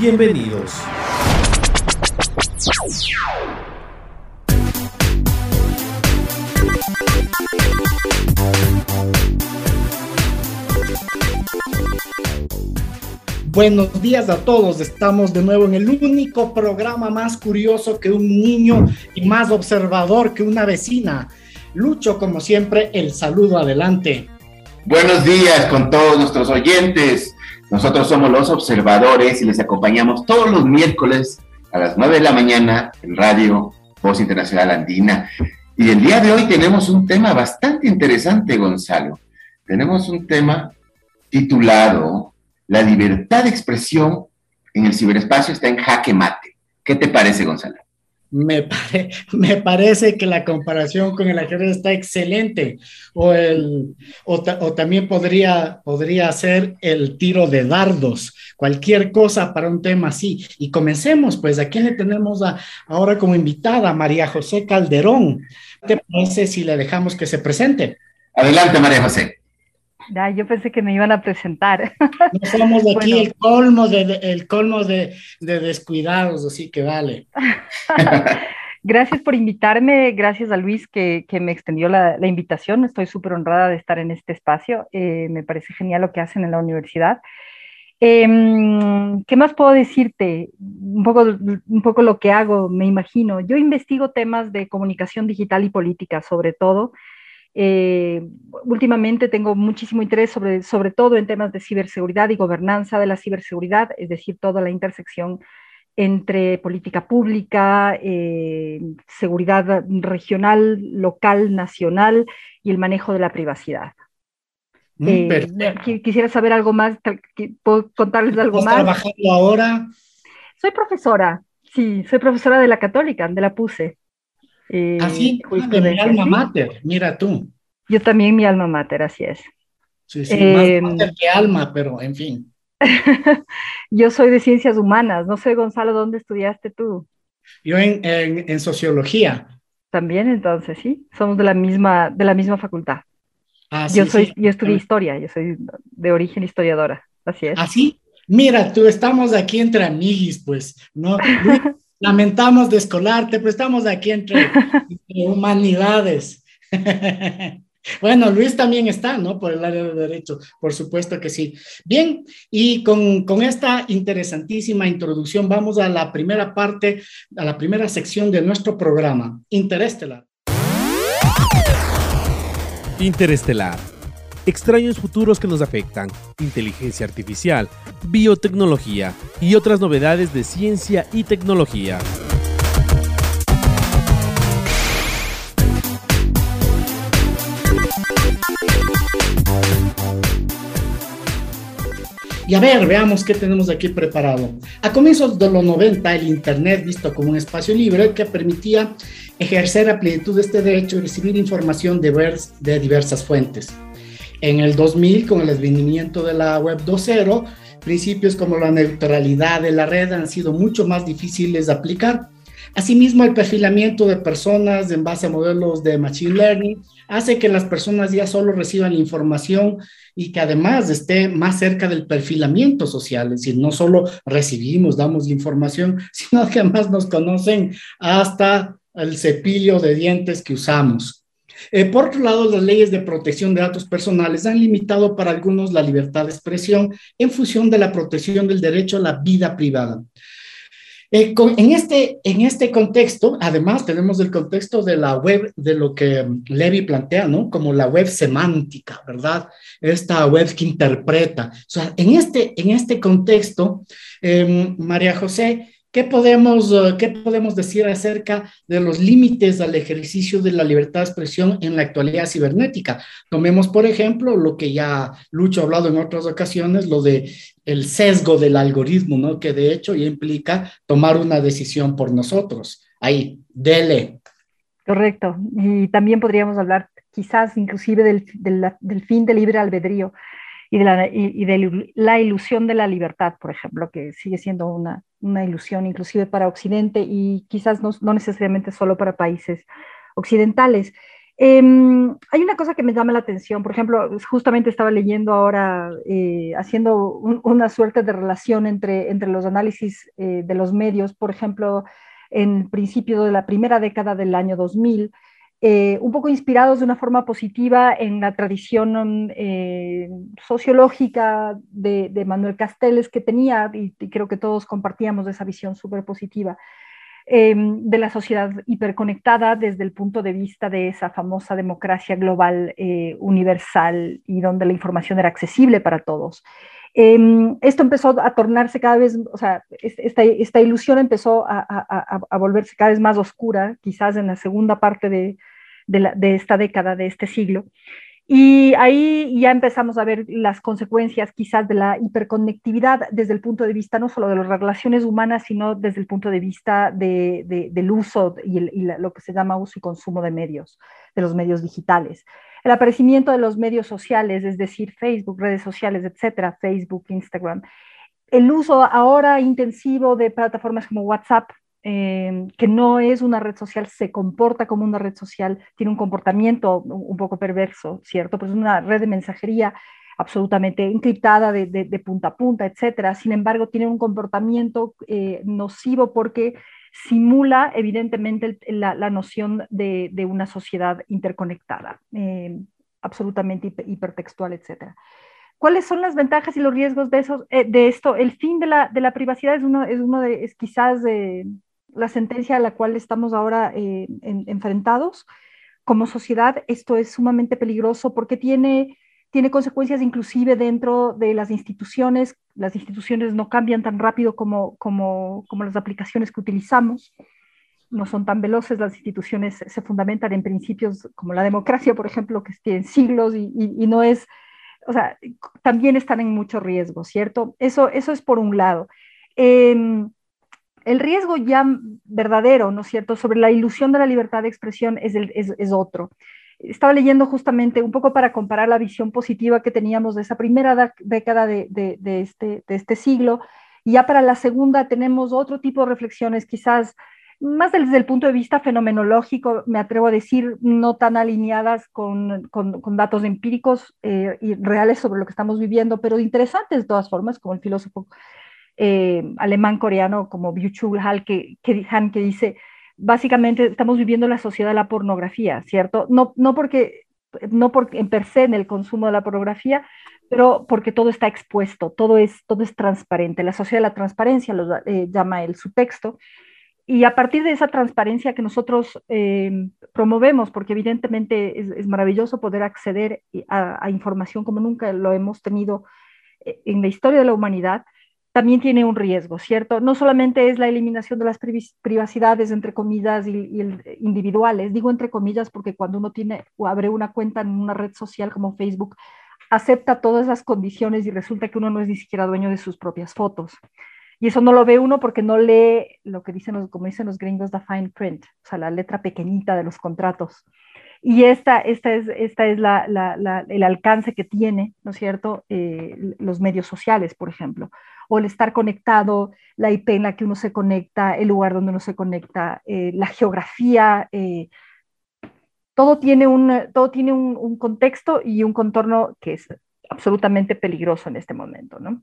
Bienvenidos. Buenos días a todos. Estamos de nuevo en el único programa más curioso que un niño y más observador que una vecina. Lucho, como siempre, el saludo adelante. Buenos días con todos nuestros oyentes. Nosotros somos los observadores y les acompañamos todos los miércoles a las 9 de la mañana en Radio Voz Internacional Andina. Y el día de hoy tenemos un tema bastante interesante, Gonzalo. Tenemos un tema titulado la libertad de expresión en el ciberespacio está en jaque mate. ¿Qué te parece, Gonzalo? Me, me parece que la comparación con el ajedrez está excelente. O, el, o, también podría, podría ser el tiro de dardos, cualquier cosa para un tema así. Y comencemos, pues, ¿a quién le tenemos ahora como invitada? María José Calderón. ¿Qué te parece si le dejamos que se presente? Adelante, María José yo pensé que me iban a presentar. No somos aquí el colmo, de, el colmo de, descuidados, así que vale. gracias por invitarme, gracias a Luis que, me extendió la, invitación. Estoy súper honrada de estar en este espacio. Eh, me parece genial lo que hacen en la universidad. Em, ¿Qué más puedo decirte? Un poco, un poco lo que hago, me imagino. Yo investigo temas de comunicación digital y política, sobre todo. Eh, últimamente tengo muchísimo interés sobre, sobre todo en temas de ciberseguridad y gobernanza de la ciberseguridad, es decir, toda la intersección entre política pública, eh, seguridad regional, local, nacional y el manejo de la privacidad. Mm, eh, quisiera saber algo más, ¿puedo contarles algo más? trabajando ahora? Soy profesora, sí, soy profesora de la Católica, de la PUSE. Eh, así, pues, de mi alma mater, mira tú. Yo también mi alma mater, así es. Sí, sí, más em, mater que alma, pero en fin. yo soy de ciencias humanas, no sé, Gonzalo, ¿dónde estudiaste tú? Yo en, en, sociología. También, entonces, sí, somos de la misma, de la misma facultad. Ah, yo soy, yo estudié historia, yo soy de origen historiadora, así es. Así, ¿Ah, mira, tú estamos aquí entre amiguis, pues, ¿no? Lamentamos descolarte, pero estamos aquí entre, humanidades. Bueno, Luis también está, ¿no? Por el área de derecho, por supuesto que sí. Bien, y con, con, esta interesantísima introducción vamos a la primera parte, a la primera sección de nuestro programa, Interestelar. Interestelar extraños futuros que nos afectan, inteligencia artificial, biotecnología y otras novedades de ciencia y tecnología. Y a ver, veamos qué tenemos aquí preparado. A comienzos de los 90, el Internet, visto como un espacio libre que permitía ejercer a plenitud este derecho y recibir información de, de diversas fuentes. En el 2000, con el advenimiento de la Web 2.0, principios como la neutralidad de la red han sido mucho más difíciles de aplicar. Asimismo, el perfilamiento de personas en base a modelos de Machine Learning hace que las personas ya solo reciban información y que además esté más cerca del perfilamiento social, es decir, no solo recibimos, damos información, sino que además nos conocen hasta el cepillo de dientes que usamos. Eh, por otro lado, las leyes de protección de datos personales han limitado para algunos la libertad de expresión en función de la protección del derecho a la vida privada. Eh, en, este, en este contexto, además tenemos el contexto de la web, de lo que Levy plantea, ¿no? Como la web semántica, ¿verdad? Esta web que interpreta. O sea, en este, en este contexto, em, María José, ¿Qué podemos, eh, ¿Qué podemos decir acerca de los límites al ejercicio de la libertad de expresión en la actualidad cibernética? Tomemos, por ejemplo, lo que ya Lucho ha hablado en otras ocasiones, lo de el sesgo del algoritmo, ¿no? Que de hecho implica tomar una decisión por nosotros. Ahí, dele. Correcto. Y también podríamos hablar quizás inclusive del, del, fin del libre albedrío y de, la, y, de la ilusión de la libertad, por ejemplo, que sigue siendo una, una ilusión inclusive para Occidente y quizás no, no necesariamente solo para países occidentales. Eh, hay una cosa que me llama la atención, por ejemplo, justamente estaba leyendo ahora, eh, haciendo un, una suerte de relación entre, entre los análisis eh, de los medios, por ejemplo, en principio de la primera década del año 2000, eh, un poco inspirados de una forma positiva en la tradición eh, sociológica de, Manuel Castells que tenía, y, creo que todos compartíamos esa visión súper positiva, eh, de la sociedad hiperconectada desde el punto de vista de esa famosa democracia global eh, universal y donde la información era accesible para todos. Eh, esto empezó a tornarse cada vez, o sea, esta, ilusión empezó a, volverse cada vez más oscura, quizás en la segunda parte de, esta década, de este siglo. Y ahí ya empezamos a ver las consecuencias quizás de la hiperconectividad desde el punto de vista no solo de las relaciones humanas, sino desde el punto de vista de, de, del uso y, lo que se llama uso y consumo de medios, de los medios digitales. El aparecimiento de los medios sociales, es decir, Facebook, redes sociales, etcétera, Facebook, Instagram. El uso ahora intensivo de plataformas como WhatsApp, eh, que no es una red social, se comporta como una red social, tiene un comportamiento un poco perverso, ¿cierto? Pues es una red de mensajería absolutamente encriptada de, de, de punta a punta, etcétera. Sin embargo, tiene un comportamiento eh, nocivo porque simula evidentemente la, la, noción de, de, una sociedad interconectada, eh, absolutamente hipertextual, etcétera. ¿Cuáles son las ventajas y los riesgos de, esos, eh, de esto? El fin de la, de la privacidad es uno, es uno de, es quizás de, la sentencia a la cual estamos ahora eh, en, enfrentados como sociedad, esto es sumamente peligroso porque tiene, tiene consecuencias inclusive dentro de las instituciones. Las instituciones no cambian tan rápido como, como, como las aplicaciones que utilizamos, no son tan veloces, las instituciones se fundamentan en principios como la democracia, por ejemplo, que tienen siglos y, y, no es, o sea, también están en mucho riesgo, ¿cierto? Eso, eso es por un lado. Eh, el riesgo ya verdadero, ¿no es cierto?, sobre la ilusión de la libertad de expresión es, es, es otro. Estaba leyendo justamente un poco para comparar la visión positiva que teníamos de esa primera década de, de, de, este, de este siglo, y ya para la segunda tenemos otro tipo de reflexiones, quizás más desde el punto de vista fenomenológico, me atrevo a decir, no tan alineadas con, con, con datos empíricos eh, y reales sobre lo que estamos viviendo, pero interesantes de todas formas, como el filósofo eh, alemán-coreano como Byung-Chul Han que, que, Han, que dice, básicamente estamos viviendo la sociedad de la pornografía, ¿cierto? No, no porque, no porque en per se en el consumo de la pornografía, pero porque todo está expuesto, todo es, todo es transparente. La sociedad de la transparencia lo eh, llama el subtexto. Y a partir de esa transparencia que nosotros eh, promovemos, porque evidentemente es, maravilloso poder acceder a, a información como nunca lo hemos tenido eh, en la historia de la humanidad, también tiene un riesgo, ¿cierto? No solamente es la eliminación de las privacidades, entre comillas, y, individuales, digo entre comillas porque cuando uno abre una cuenta en una red social como Facebook, acepta todas las condiciones y resulta que uno no es ni siquiera dueño de sus propias fotos. Y eso no lo ve uno porque no lee lo que dicen, como dicen los gringos, the fine print, o sea, la letra pequeñita de los contratos. Y esta, esta es, esta es el alcance que tiene, ¿no es cierto?, eh, los medios sociales, por ejemplo o el estar conectado, la IP en la que uno se conecta, el lugar donde uno se conecta, eh, la geografía, eh, todo tiene, un, todo tiene un, un, contexto y un contorno que es absolutamente peligroso en este momento, ¿no?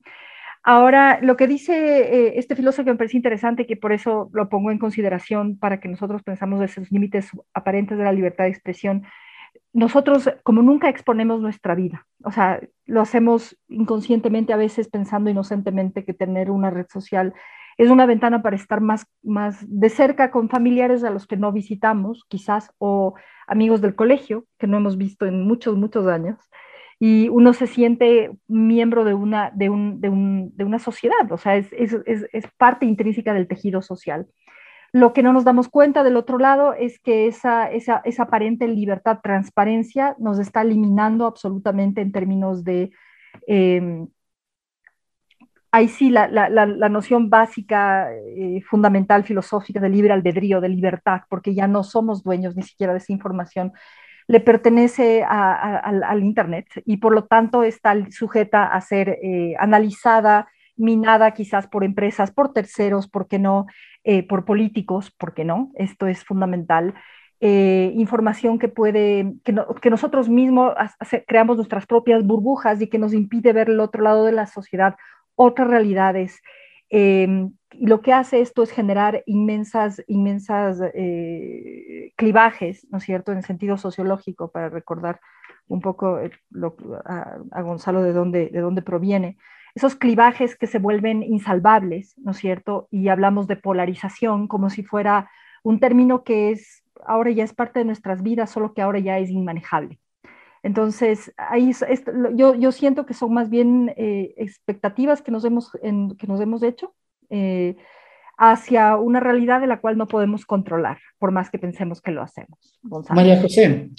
Ahora, lo que dice eh, este filósofo que me parece interesante, que por eso lo pongo en consideración para que nosotros pensamos de esos límites aparentes de la libertad de expresión, nosotros como nunca exponemos nuestra vida, o sea, lo hacemos inconscientemente a veces pensando inocentemente que tener una red social es una ventana para estar más, más de cerca con familiares a los que no visitamos, quizás, o amigos del colegio, que no hemos visto en muchos, muchos años, y uno se siente miembro de una, de un, de un, de una sociedad, o sea, es, es, es, parte intrínseca del tejido social. Lo que no nos damos cuenta del otro lado es que esa, esa, esa aparente libertad, transparencia, nos está eliminando absolutamente en términos de... Eh, ahí sí la, la, la, noción básica, eh, fundamental, filosófica de libre albedrío, de libertad, porque ya no somos dueños ni siquiera de esa información, le pertenece al Internet y por lo tanto está sujeta a ser eh, analizada, minada quizás por empresas, por terceros, ¿por qué no? Eh, por políticos, ¿por qué no? Esto es fundamental. información que puede, que, nosotros mismos creamos nuestras propias burbujas y que nos impide ver el otro lado de la sociedad otras realidades. Em, y lo que hace esto es generar inmensas, inmensas eh, clivajes, ¿no es cierto?, en el sentido sociológico, para recordar un poco eh, a, Gonzalo de dónde, de dónde proviene. Esos clivajes que se vuelven insalvables, ¿no es cierto? Y hablamos de polarización como si fuera un término que es, ahora ya es parte de nuestras vidas, solo que ahora ya es inmanejable. Entonces, ahí yo, yo, siento que son más bien eh, expectativas que nos hemos, que nos hemos hecho eh, hacia una realidad de la cual no podemos controlar, por más que pensemos que lo hacemos. María José,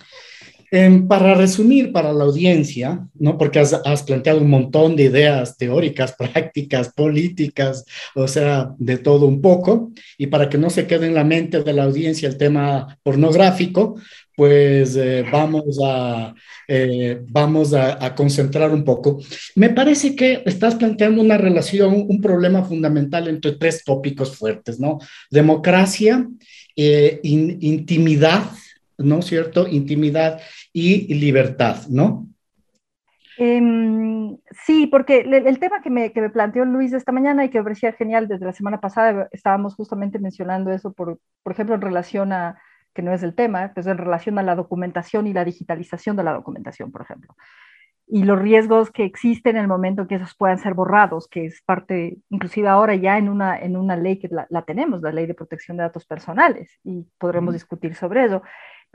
em, para resumir para la audiencia, ¿no? porque has, has, planteado un montón de ideas teóricas, prácticas, políticas, o sea, de todo un poco, y para que no se quede en la mente de la audiencia el tema pornográfico, pues eh, vamos, a, eh, vamos a, concentrar un poco. Me parece que estás planteando una relación, un problema fundamental entre tres tópicos fuertes, ¿no? Democracia, eh, intimidad, ¿no es cierto? Intimidad y libertad, ¿no? Em, sí, porque el, tema que me, que me, planteó Luis esta mañana y que me parecía genial desde la semana pasada, estábamos justamente mencionando eso, por, por ejemplo, en relación a que no es el tema, pues en relación a la documentación y la digitalización de la documentación, por ejemplo. Y los riesgos que existen en el momento que esos puedan ser borrados, que es parte, inclusive ahora ya en una, en una ley que la, tenemos, la ley de protección de datos personales, y podremos discutir sobre eso.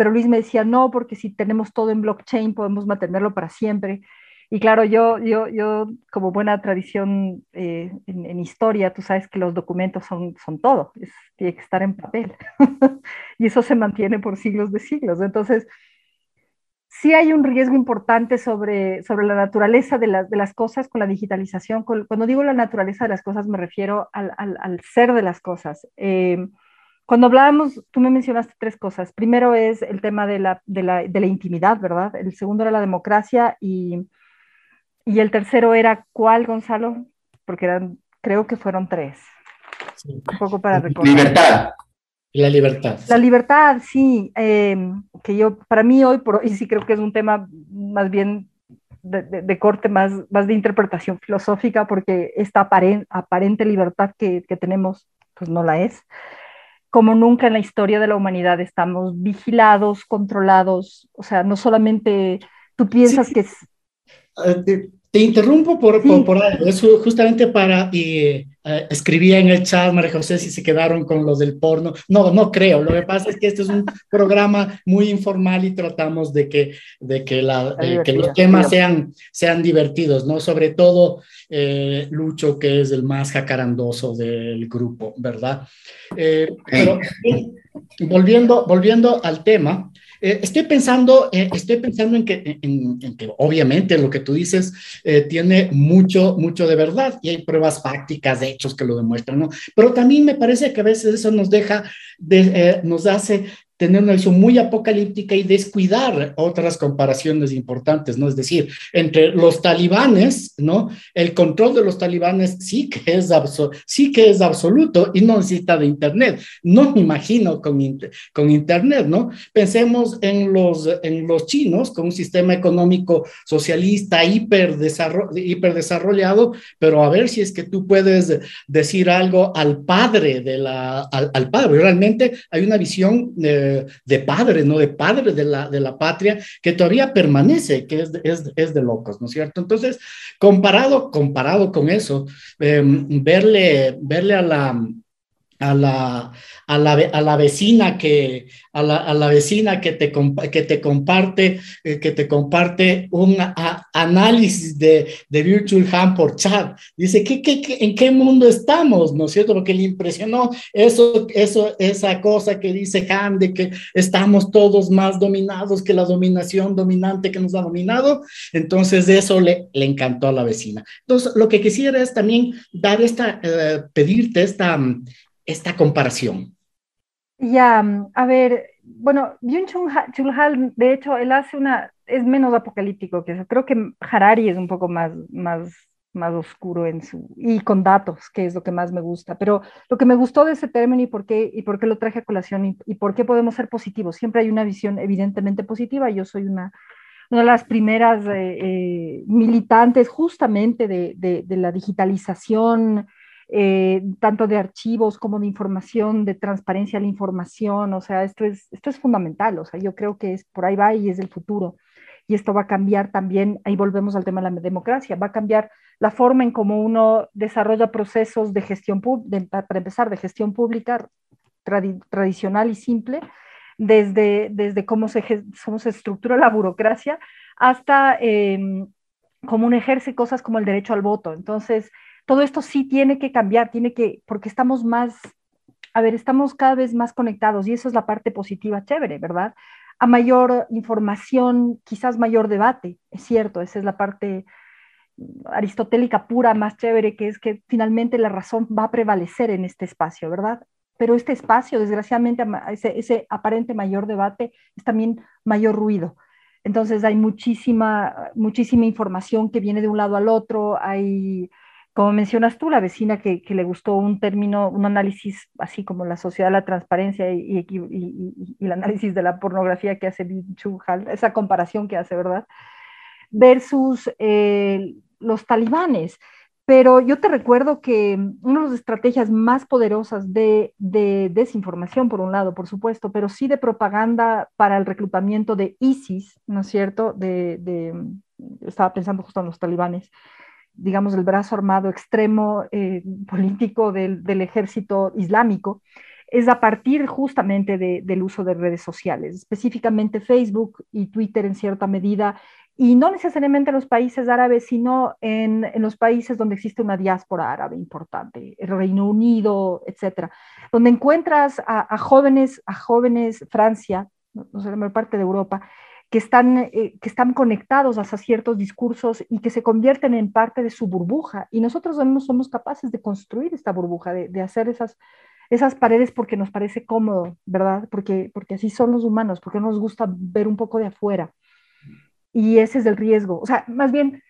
Pero Luis me decía, no, porque si tenemos todo en blockchain podemos mantenerlo para siempre. Y claro, yo, yo, yo como buena tradición eh, en, historia, tú sabes que los documentos son, son todo, es, tiene que estar en papel. y eso se mantiene por siglos de siglos. Entonces, sí hay un riesgo importante sobre, sobre la naturaleza de, de las cosas con la digitalización. Cuando digo la naturaleza de las cosas, me refiero al, al, al ser de las cosas. Eh, cuando hablábamos, tú me mencionaste tres cosas. Primero es el tema de la, de la, de la intimidad, ¿verdad? El segundo era la democracia y y el tercero era cuál, Gonzalo? Porque eran, creo que fueron tres. Un poco para recordar. Libertad. La libertad. La libertad, sí. Eh, que yo, para mí hoy por hoy sí creo que es un tema más bien de, corte, más, más de interpretación filosófica, porque esta aparente, aparente libertad que, que tenemos, pues no la es. Como nunca en la historia de la humanidad estamos vigilados, controlados, o sea, no solamente tú piensas que eh, te, interrumpo por, por, algo, es justamente para, y eh, escribía en el chat, María José, si se quedaron con lo del porno. No, no creo, lo que pasa es que este es un programa muy informal y tratamos de que, de que, la, que los temas sean, sean divertidos, ¿no? Sobre todo eh, Lucho, que es el más jacarandoso del grupo, ¿verdad? pero volviendo, volviendo al tema, eh, estoy, pensando, eh, estoy pensando en que, en, que obviamente lo que tú dices eh, tiene mucho, mucho de verdad y hay pruebas fácticas, de hechos que lo demuestran, ¿no? Pero también me parece que a veces eso nos deja, de, nos hace tener una visión muy apocalíptica y descuidar otras comparaciones importantes, ¿no? Es decir, entre los talibanes, ¿no? El control de los talibanes sí que es, sí que es absoluto y no necesita de Internet. No me imagino con, con Internet, ¿no? Pensemos en los, en los chinos con un sistema económico socialista hiper desarrollado, pero a ver si es que tú puedes decir algo al padre de la, al, padre. Realmente hay una visión... Eh, de, de, padre, ¿no? De padre de la, de la patria, que todavía permanece, que es, es, es de locos, ¿no es cierto? Entonces, comparado, comparado con eso, em, verle, verle a la a la, a la, a la vecina que a la, a la, vecina que te, que te comparte eh, que te comparte un análisis de, de Virtual Hand por chat. Dice, ¿qué, qué, qué, en qué mundo estamos? ¿No es cierto? Porque le impresionó eso, eso, esa cosa que dice Han de que estamos todos más dominados que la dominación dominante que nos ha dominado. Entonces, eso le, le encantó a la vecina. Entonces, lo que quisiera es también dar esta, eh, pedirte esta esta comparación? Ya, a ver, bueno, Byung-Chul de hecho, él hace una, es menos apocalíptico que eso. Creo que Harari es un poco más, más, más oscuro en su, y con datos, que es lo que más me gusta. Pero lo que me gustó de ese término y por qué, y por qué lo traje a colación y, por qué podemos ser positivos. Siempre hay una visión evidentemente positiva. Yo soy una, de las primeras eh, eh, militantes justamente de, de la digitalización eh, tanto de archivos como de información, de transparencia de la información, o sea, esto es, esto es fundamental, o sea, yo creo que es por ahí va y es el futuro. Y esto va a cambiar también, ahí volvemos al tema de la democracia, va a cambiar la forma en cómo uno desarrolla procesos de gestión, pública, para empezar, de gestión pública tradicional y simple, desde, desde cómo, se, cómo se estructura la burocracia hasta eh, cómo uno ejerce cosas como el derecho al voto. Entonces, todo esto sí tiene que cambiar, tiene que, porque estamos más, a ver, estamos cada vez más conectados y eso es la parte positiva, chévere, ¿verdad? A mayor información, quizás mayor debate, es cierto, esa es la parte aristotélica pura, más chévere, que es que finalmente la razón va a prevalecer en este espacio, ¿verdad? Pero este espacio, desgraciadamente, ese, ese aparente mayor debate es también mayor ruido. Entonces hay muchísima, muchísima información que viene de un lado al otro, hay como mencionas tú, la vecina que, le gustó un término, un análisis así como la sociedad la transparencia y, el análisis de la pornografía que hace Chuhal, esa comparación que hace, ¿verdad? Versus eh, los talibanes. Pero yo te recuerdo que una de las estrategias más poderosas de, desinformación, por un lado, por supuesto, pero sí de propaganda para el reclutamiento de ISIS, ¿no es cierto? de, estaba pensando justo en los talibanes, digamos, el brazo armado extremo eh, político del, ejército islámico, es a partir justamente del uso de redes sociales, específicamente Facebook y Twitter en cierta medida, y no necesariamente en los países árabes, sino en, los países donde existe una diáspora árabe importante, el Reino Unido, etcétera, donde encuentras a, jóvenes, a jóvenes Francia, no sé, la mayor parte de Europa, que están, eh, que están conectados a ciertos discursos y que se convierten en parte de su burbuja. Y nosotros no somos capaces de construir esta burbuja, de, hacer esas, esas paredes porque nos parece cómodo, ¿verdad? Porque, porque así son los humanos, porque nos gusta ver un poco de afuera. Y ese es el riesgo. O sea, más bien,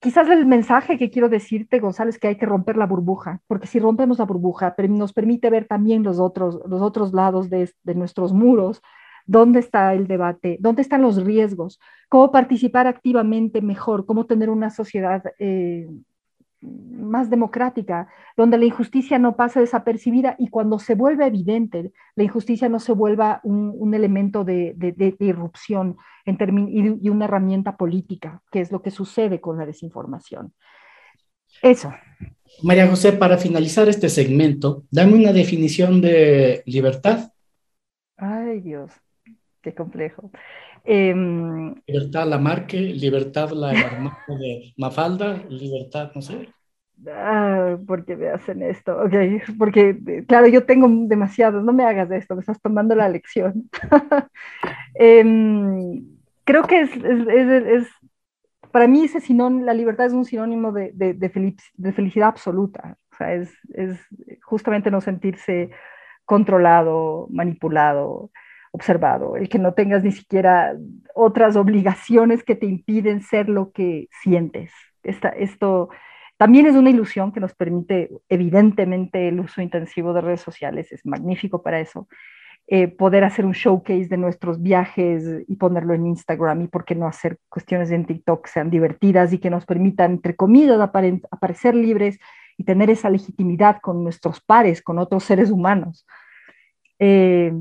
quizás el mensaje que quiero decirte, González, que hay que romper la burbuja, porque si rompemos la burbuja, nos permite ver también los otros, los otros lados de, de nuestros muros, dónde está el debate, dónde están los riesgos, cómo participar activamente mejor, cómo tener una sociedad eh, más democrática, donde la injusticia no pasa desapercibida y cuando se vuelve evidente, la injusticia no se vuelva un, elemento de, irrupción en y, y una herramienta política, que es lo que sucede con la desinformación. Eso. María José, para finalizar este segmento, dame una definición de libertad. Ay, Dios qué complejo. Em, libertad la marque, libertad la hermana de Mafalda, libertad, no sé. Ah, ¿Por qué me hacen esto? Ok, porque, claro, yo tengo demasiados, no me hagas esto, me estás tomando la lección. Em, creo que es, es, para mí ese sinónimo, la libertad es un sinónimo de, de, de, felicidad absoluta, o sea, es, es justamente no sentirse controlado, manipulado, observado, el que no tengas ni siquiera otras obligaciones que te impiden ser lo que sientes. Esta, esto también es una ilusión que nos permite, evidentemente, el uso intensivo de redes sociales, es magnífico para eso. Eh, poder hacer un showcase de nuestros viajes y ponerlo en Instagram y por qué no hacer cuestiones en TikTok sean divertidas y que nos permitan, entre comillas, aparecer libres y tener esa legitimidad con nuestros pares, con otros seres humanos. Eh,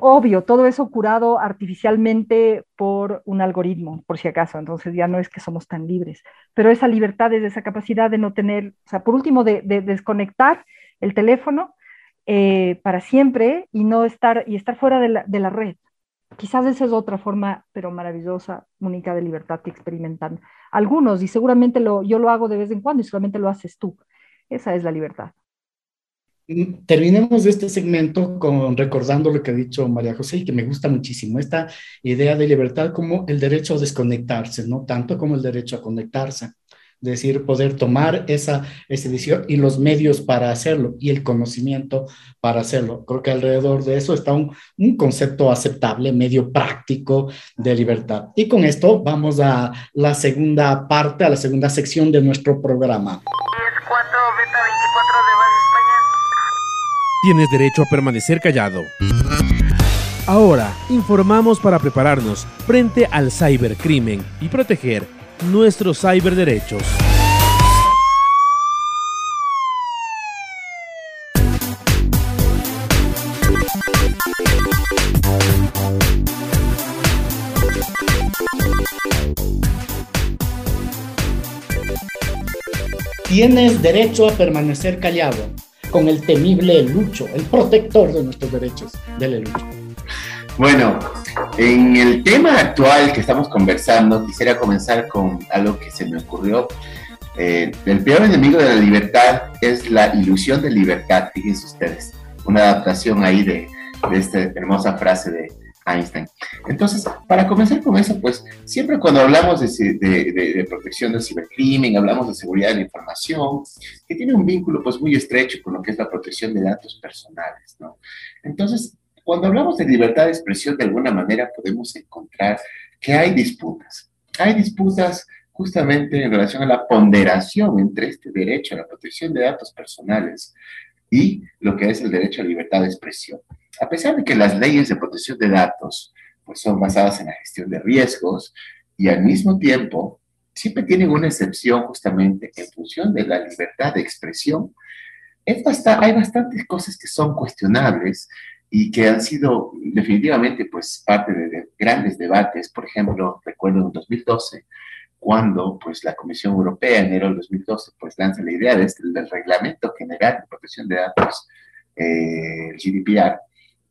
obvio, todo eso curado artificialmente por un algoritmo, por si acaso, entonces ya no es que somos tan libres, pero esa libertad es esa capacidad de no tener, o sea, por último, de, desconectar el teléfono eh, para siempre y no estar, y estar fuera de la, red. Quizás esa es otra forma, pero maravillosa, única de libertad que experimentan algunos, y seguramente yo lo hago de vez en cuando y solamente lo haces tú. Esa es la libertad. Terminemos este segmento con recordando lo que ha dicho María José y que me gusta muchísimo, esta idea de libertad como el derecho a desconectarse, no tanto como el derecho a conectarse. Decir, poder tomar esa, esa decisión y los medios para hacerlo y el conocimiento para hacerlo. Creo que alrededor de eso está un, un concepto aceptable, medio práctico de libertad. Y con esto vamos a la segunda parte, a la segunda sección de nuestro programa. Tienes derecho a permanecer callado. Ahora, informamos para prepararnos frente al cibercrimen y proteger nuestros ciberderechos. Tienes derecho a permanecer callado con el temible Lucho, el protector de nuestros derechos. Dele, Lucho. Bueno, en el tema actual que estamos conversando, quisiera comenzar con algo que se me ocurrió. Eh, el peor enemigo de la libertad es la ilusión de libertad, fíjense ustedes. Una adaptación ahí de, de esta hermosa frase de Einstein. Entonces, para comenzar con eso, pues siempre cuando hablamos de, de, protección del cibercrimen, hablamos de seguridad de la información, que tiene un vínculo pues muy estrecho con lo que es la protección de datos personales, ¿no? Entonces, cuando hablamos de libertad de expresión, de alguna manera podemos encontrar que hay disputas. Hay disputas justamente en relación a la ponderación entre este derecho a la protección de datos personales y lo que es el derecho a libertad de expresión. A pesar de que las leyes de protección de datos pues, son basadas en la gestión de riesgos y al mismo tiempo siempre tienen una excepción justamente en función de la libertad de expresión, hay bastantes cosas que son cuestionables y que han sido definitivamente pues parte de, grandes debates. Por ejemplo, recuerdo en 2012 cuando pues la Comisión Europea en enero del 2012 pues lanza la idea de este, del Reglamento General de Protección de Datos, eh, el GDPR.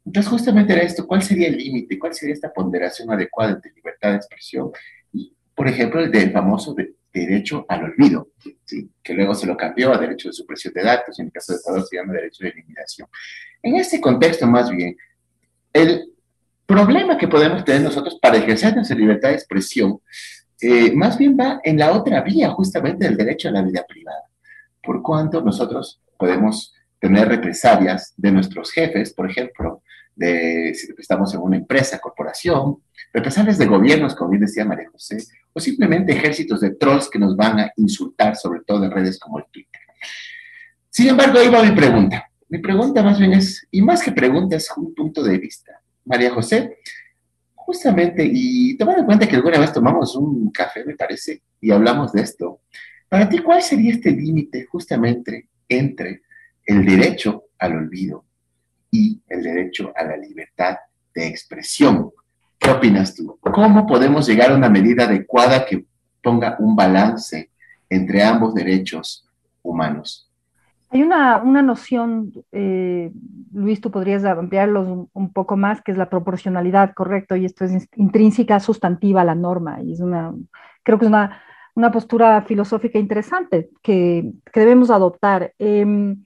Entonces justamente era esto, ¿cuál sería el límite? ¿Cuál sería esta ponderación adecuada entre libertad de expresión y, por ejemplo, el del famoso derecho al olvido, ¿sí? que luego se lo cambió a derecho de supresión de datos y en el caso de Ecuador se llama derecho de eliminación. En este contexto, más bien, el problema que podemos tener nosotros para ejercer nuestra libertad de expresión eh, más bien va en la otra vía, justamente del derecho a la vida privada. Por cuanto nosotros podemos tener represalias de nuestros jefes, por ejemplo, de si estamos en una empresa, corporación, represalias de gobiernos, como bien decía María José, o simplemente ejércitos de trolls que nos van a insultar, sobre todo en redes como el Twitter. Sin embargo, ahí va mi pregunta. Mi pregunta más bien es, y más que pregunta, es un punto de vista. María José, Justamente, y tomando en cuenta que alguna vez tomamos un café, me parece, y hablamos de esto, para ti, ¿cuál sería este límite justamente entre el derecho al olvido y el derecho a la libertad de expresión? ¿Qué opinas tú? ¿Cómo podemos llegar a una medida adecuada que ponga un balance entre ambos derechos humanos? Hay una, una noción, eh, Luis, tú podrías ampliarlos un, poco más, que es la proporcionalidad, correcto, y esto es intrínseca, sustantiva a la norma, y es una, creo que es una, una postura filosófica interesante que, que debemos adoptar em,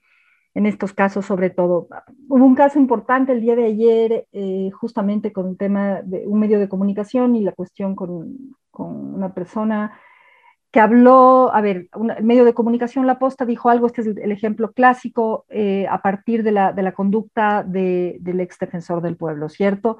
en estos casos sobre todo. Hubo un caso importante el día de ayer, eh, justamente con el tema de un medio de comunicación y la cuestión con, con una persona que habló, a ver, un medio de comunicación La Posta dijo algo, este es el, ejemplo clásico, eh, a partir de la, conducta de, del ex defensor del pueblo, ¿cierto?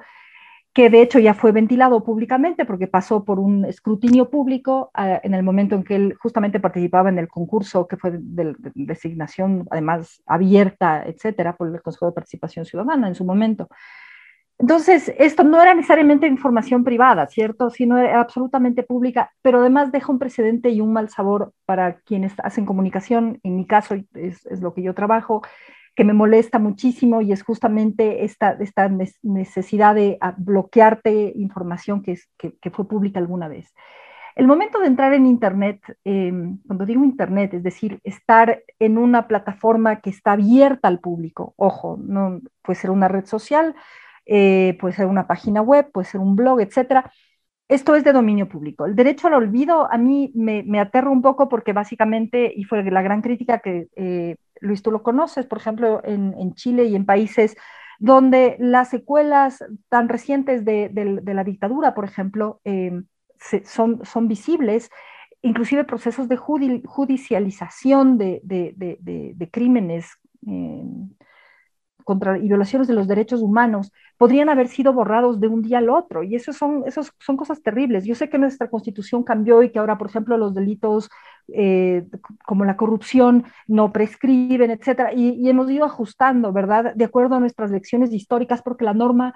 Que de hecho ya fue ventilado públicamente porque pasó por un escrutinio público uh, en el momento en que él justamente participaba en el concurso que fue de designación, además abierta, etcétera, por el Consejo de Participación Ciudadana en su momento. Entonces, esto no era necesariamente información privada, ¿cierto? Sino era absolutamente pública, pero además deja un precedente y un mal sabor para quienes hacen comunicación. En mi caso, es, es lo que yo trabajo, que me molesta muchísimo y es justamente esta, esta necesidad de ah, bloquearte información que, es, que, fue pública alguna vez. El momento de entrar en Internet, em, cuando digo Internet, es decir, estar en una plataforma que está abierta al público, ojo, no puede ser una red social, eh, puede ser una página web, puede ser un blog, etcétera. Esto es de dominio público. El derecho al olvido a mí me, aterra un poco porque básicamente, y fue la gran crítica que eh, Luis, tú lo conoces, por ejemplo, en, Chile y en países donde las secuelas tan recientes de, la dictadura, por ejemplo, eh, son, visibles, inclusive procesos de judicialización de, crímenes contra, y violaciones de los derechos humanos podrían haber sido borrados de un día al otro. Y eso son, son cosas terribles. Yo sé que nuestra constitución cambió y que ahora, por ejemplo, los delitos eh, como la corrupción no prescriben, etcétera. Y, hemos ido ajustando, ¿verdad? De acuerdo a nuestras lecciones históricas, porque la norma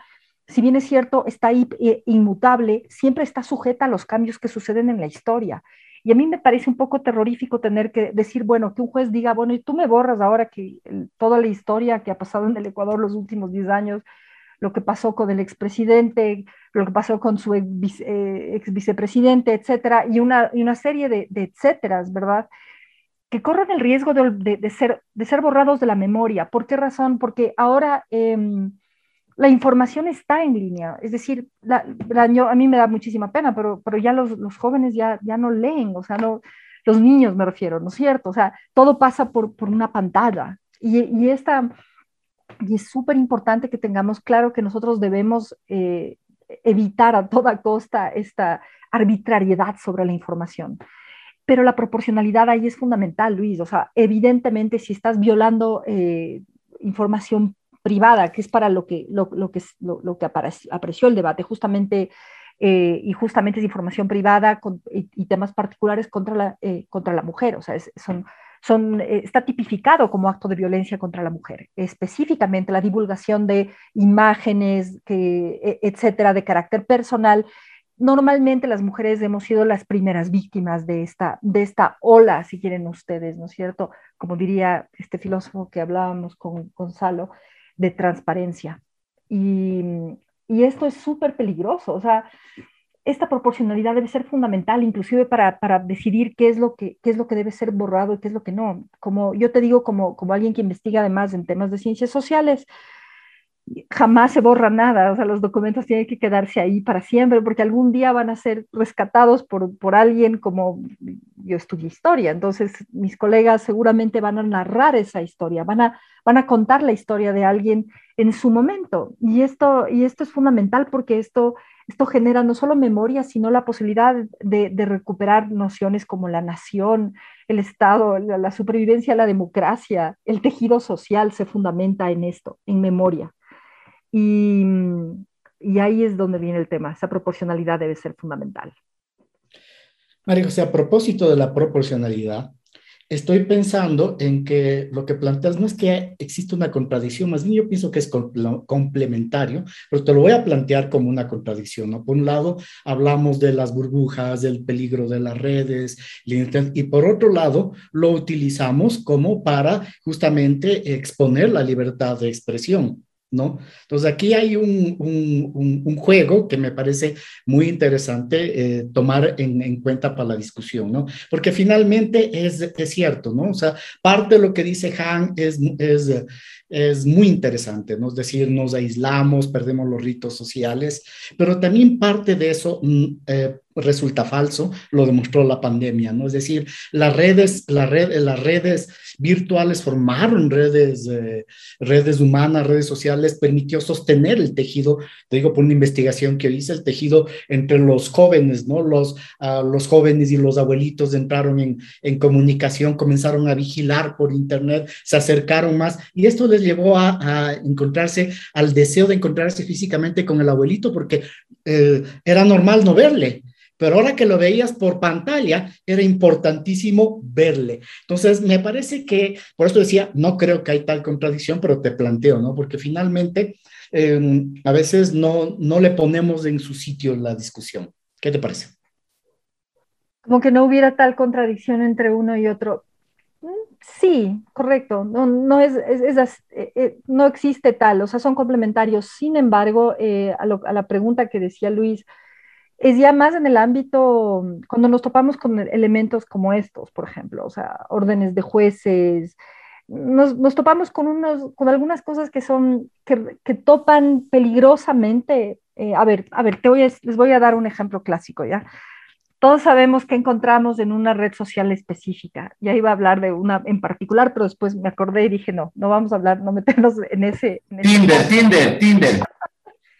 si bien es cierto, está eh, inmutable, siempre está sujeta a los cambios que suceden en la historia. Y a mí me parece un poco terrorífico tener que decir, bueno, que un juez diga, bueno, y tú me borras ahora que toda la historia que ha pasado en el Ecuador los últimos 10 años, lo que pasó con el expresidente, lo que pasó con su ex, eh, vicepresidente, etcétera, y una, y una serie de, etcéteras, ¿verdad? Que corren el riesgo de, de, ser, de ser borrados de la memoria. ¿Por qué razón? Porque ahora em, la información está en línea. Es decir, la, a mí me da muchísima pena, pero, pero ya los, los, jóvenes ya, ya no leen, o sea, no, los niños me refiero, ¿no es cierto? O sea, todo pasa por, por una pantalla. Y, y esta y es súper importante que tengamos claro que nosotros debemos eh, evitar a toda costa esta arbitrariedad sobre la información. Pero la proporcionalidad ahí es fundamental, Luis. O sea, evidentemente si estás violando eh, información privada, que es para lo que, lo, que, lo, que apreció el debate, justamente, eh, y justamente es información privada y, temas particulares contra la, contra la mujer. O sea, son son, eh, está tipificado como acto de violencia contra la mujer, específicamente la divulgación de imágenes, que, e, etcétera, de carácter personal. Normalmente las mujeres hemos sido las primeras víctimas de esta, de esta ola, si quieren ustedes, ¿no es cierto? Como diría este filósofo que hablábamos con Gonzalo, de transparencia. Y, y esto es súper peligroso, o sea, esta proporcionalidad debe ser fundamental, inclusive para, para, decidir qué es, lo que, qué es lo que debe ser borrado y qué es lo que no. Como yo te digo, como, como alguien que investiga además en temas de ciencias sociales, jamás se borra nada, o sea, los documentos tienen que quedarse ahí para siempre, porque algún día van a ser rescatados por, por alguien como yo estudié historia, entonces mis colegas seguramente van a narrar esa historia, van a, van a contar la historia de alguien en su momento, y esto, y esto es fundamental porque esto esto genera no solo memoria, sino la posibilidad de, recuperar nociones como la nación, el Estado, la, supervivencia, la democracia, el tejido social se fundamenta en esto, en memoria. Y, y ahí es donde viene el tema, esa proporcionalidad debe ser fundamental. María José, a propósito de la proporcionalidad, estoy pensando en que lo que planteas no es que existe una contradicción, más bien yo pienso que es complementario, pero te lo voy a plantear como una contradicción. ¿no? Por un lado, hablamos de las burbujas, del peligro de las redes, y por otro lado, lo utilizamos como para justamente exponer la libertad de expresión. ¿No? Entonces aquí hay un, juego que me parece muy interesante eh, tomar en, en, cuenta para la discusión, ¿no? Porque finalmente es, cierto, ¿no? O sea, parte de lo que dice Han es, es muy interesante, ¿no? Es decir, nos aislamos, perdemos los ritos sociales, pero también parte de eso... Mm, eh, resulta falso, lo demostró la pandemia, ¿no? Es decir, las redes, la red, las redes virtuales formaron redes, eh, redes humanas, redes sociales, permitió sostener el tejido, te digo por una investigación que hice, el tejido entre los jóvenes, ¿no? Los, uh, los jóvenes y los abuelitos entraron en, en comunicación, comenzaron a vigilar por internet, se acercaron más y esto les llevó a, encontrarse, al deseo de encontrarse físicamente con el abuelito porque eh, era normal no verle pero ahora que lo veías por pantalla, era importantísimo verle. Entonces, me parece que, por eso decía, no creo que hay tal contradicción, pero te planteo, ¿no? Porque finalmente em, a veces no, no le ponemos en su sitio la discusión. ¿Qué te parece? Como que no hubiera tal contradicción entre uno y otro. Mm, Sí, correcto. No, no, es, eh, eh, no existe tal, o sea, son complementarios. Sin embargo, a, a, la pregunta que decía Luis, es ya más en el ámbito, cuando nos topamos con elementos como estos, por ejemplo, o sea, órdenes de jueces, nos, topamos con, unos, con algunas cosas que son, que, topan peligrosamente. Eh, a ver, a ver, te voy les voy a dar un ejemplo clásico, ¿ya? Todos sabemos que encontramos en una red social específica. Ya iba a hablar de una en particular, pero después me acordé y dije, no, no vamos a hablar, no meternos en ese... Tinder, Tinder, Tinder,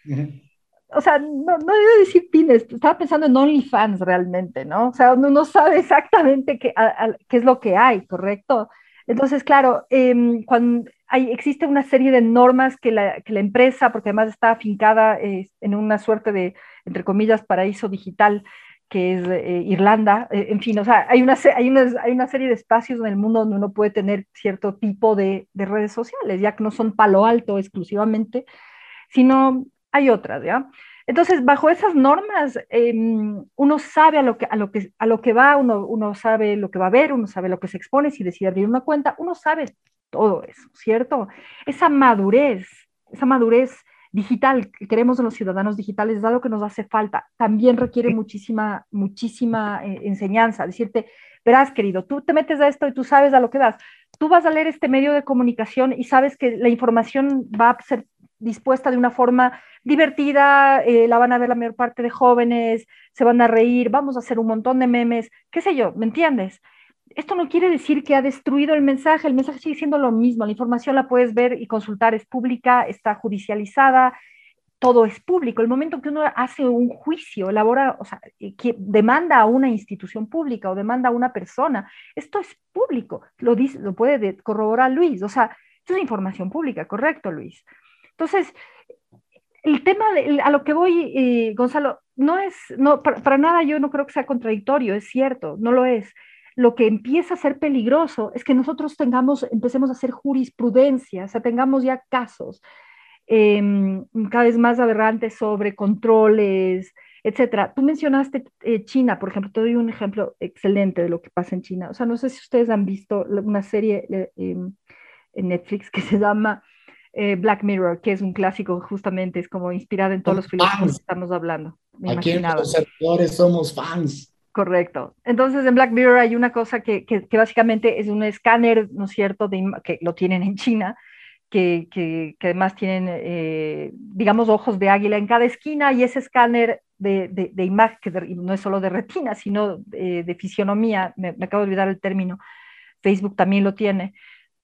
O sea, no, no iba a decir Tinder, estaba pensando en OnlyFans realmente, ¿no? O sea, uno no sabe exactamente qué, qué es lo que hay, ¿correcto? Entonces, claro, em, cuando hay, existe una serie de normas que la, empresa, porque además está afincada eh, en una suerte de, entre comillas, paraíso digital, que es eh, Irlanda, eh, en fin, o sea, hay una, hay, hay una serie de espacios en el mundo donde uno puede tener cierto tipo de, de redes sociales, ya que no son palo alto exclusivamente, sino hay otras, ¿ya? Entonces, bajo esas normas, em, uno sabe a lo, que, a, lo que, a lo que va, uno, uno sabe lo que va a ver, uno sabe lo que se expone, si decide abrir una cuenta, uno sabe todo eso, ¿cierto? Esa madurez, esa madurez digital que queremos en los ciudadanos digitales es algo que nos hace falta. También requiere muchísima, muchísima eh, enseñanza. Decirte, verás, querido, tú te metes a esto y tú sabes a lo que vas. Tú vas a leer este medio de comunicación y sabes que la información va a ser dispuesta de una forma divertida, eh, la van a ver la mayor parte de jóvenes, se van a reír, vamos a hacer un montón de memes, qué sé yo, ¿me entiendes? Esto no quiere decir que ha destruido el mensaje, el mensaje sigue siendo lo mismo, la información la puedes ver y consultar, es pública, está judicializada, todo es público. El momento que uno hace un juicio, elabora, o sea, que demanda a una institución pública o demanda a una persona, esto es público, lo, dice, lo puede corroborar Luis, o sea, esto es información pública, correcto, Luis. Entonces, el tema a lo que voy, eh, Gonzalo, no es, no, para, nada yo no creo que sea contradictorio, es cierto, no lo es. Lo que empieza a ser peligroso es que nosotros tengamos, empecemos a hacer jurisprudencia, o sea, tengamos ya casos em, cada vez más aberrantes sobre controles, etcétera. Tú mencionaste eh, China, por ejemplo, te doy un ejemplo excelente de lo que pasa en China. O sea, no sé si ustedes han visto una serie eh, em, en Netflix que se llama eh, Black Mirror, que es un clásico justamente, es como inspirado en todos los filósofos que estamos hablando. Aquí en los servidores somos fans. Correcto. Entonces, en Black Mirror hay una cosa que, que, básicamente es un escáner, ¿no es cierto?, de, que lo tienen en China, que, que además tienen, eh, digamos, ojos de águila en cada esquina y ese escáner de, de, imagen, que no es solo de retina, sino de, de fisionomía, me, me, acabo de olvidar el término, Facebook también lo tiene,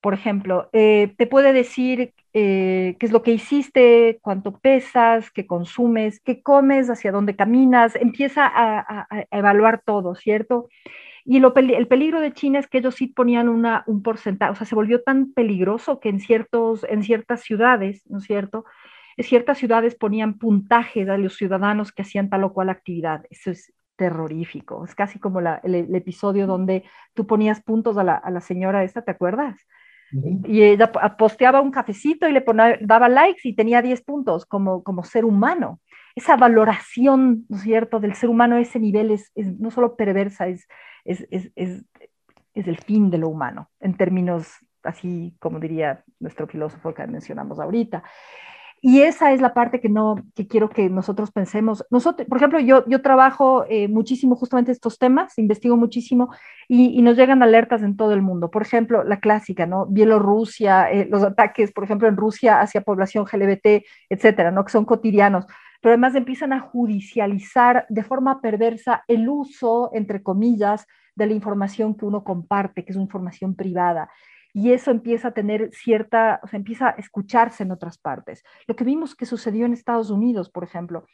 por ejemplo, eh, te puede decir eh, qué es lo que hiciste, cuánto pesas, qué consumes, qué comes, hacia dónde caminas, empieza a, evaluar todo, ¿cierto? Y el peligro de China es que ellos sí ponían una, un porcentaje, o sea, se volvió tan peligroso que en, ciertos, en ciertas ciudades, ¿no es cierto? En ciertas ciudades ponían puntajes a los ciudadanos que hacían tal o cual actividad. Eso es terrorífico. Es casi como el, episodio donde tú ponías puntos a la, a la señora esta, ¿te acuerdas? Y ella posteaba un cafecito y le ponía, daba likes y tenía 10 puntos como, como ser humano. Esa valoración, ¿no es cierto?, del ser humano a ese nivel es, es no solo perversa, es, es, es, es, el fin de lo humano, en términos así como diría nuestro filósofo que mencionamos ahorita. Y esa es la parte que no, que quiero que nosotros pensemos. Nosotros, por ejemplo, yo, yo trabajo eh, muchísimo justamente estos temas, investigo muchísimo y, nos llegan alertas en todo el mundo. Por ejemplo, la clásica, ¿no? Bielorrusia, eh, los ataques, por ejemplo, en Rusia hacia población LGBT, etcétera, ¿no? Que son cotidianos. Pero además empiezan a judicializar de forma perversa el uso, entre comillas, de la información que uno comparte, que es información privada y eso empieza a tener cierta, o sea, empieza a escucharse en otras partes. Lo que vimos que sucedió en Estados Unidos, por ejemplo,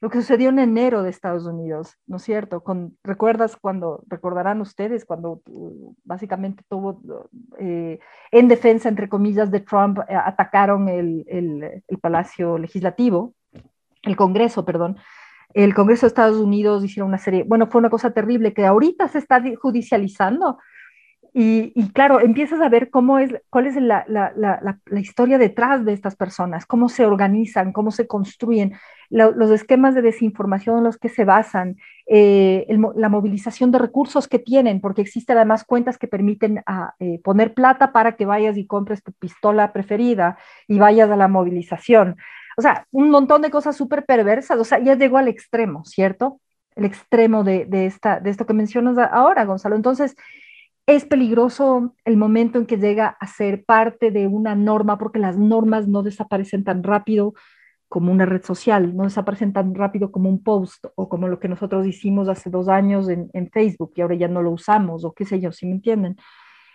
lo que sucedió en enero de Estados Unidos, ¿no es cierto? ¿Recuerdas cuando, recordarán ustedes, cuando uh, básicamente tuvo, eh, en defensa, entre comillas, de Trump, eh, atacaron el, el, el, Palacio Legislativo, el Congreso, perdón, el Congreso de Estados Unidos hicieron una serie, bueno, fue una cosa terrible que ahorita se está judicializando, Y, claro, empiezas a ver cómo es, cuál es la, la, la, la, historia detrás de estas personas, cómo se organizan, cómo se construyen, los esquemas de desinformación en los que se basan, eh, la movilización de recursos que tienen, porque existen además cuentas que permiten a, ah, eh, poner plata para que vayas y compres tu pistola preferida y vayas a la movilización. O sea, un montón de cosas súper perversas, o sea, ya llegó al extremo, ¿cierto? El extremo de, de, esta, de esto que mencionas ahora, Gonzalo. Entonces, es peligroso el momento en que llega a ser parte de una norma, porque las normas no desaparecen tan rápido como una red social, no desaparecen tan rápido como un post o como lo que nosotros hicimos hace dos años en, Facebook y ahora ya no lo usamos o qué sé yo, si me entienden.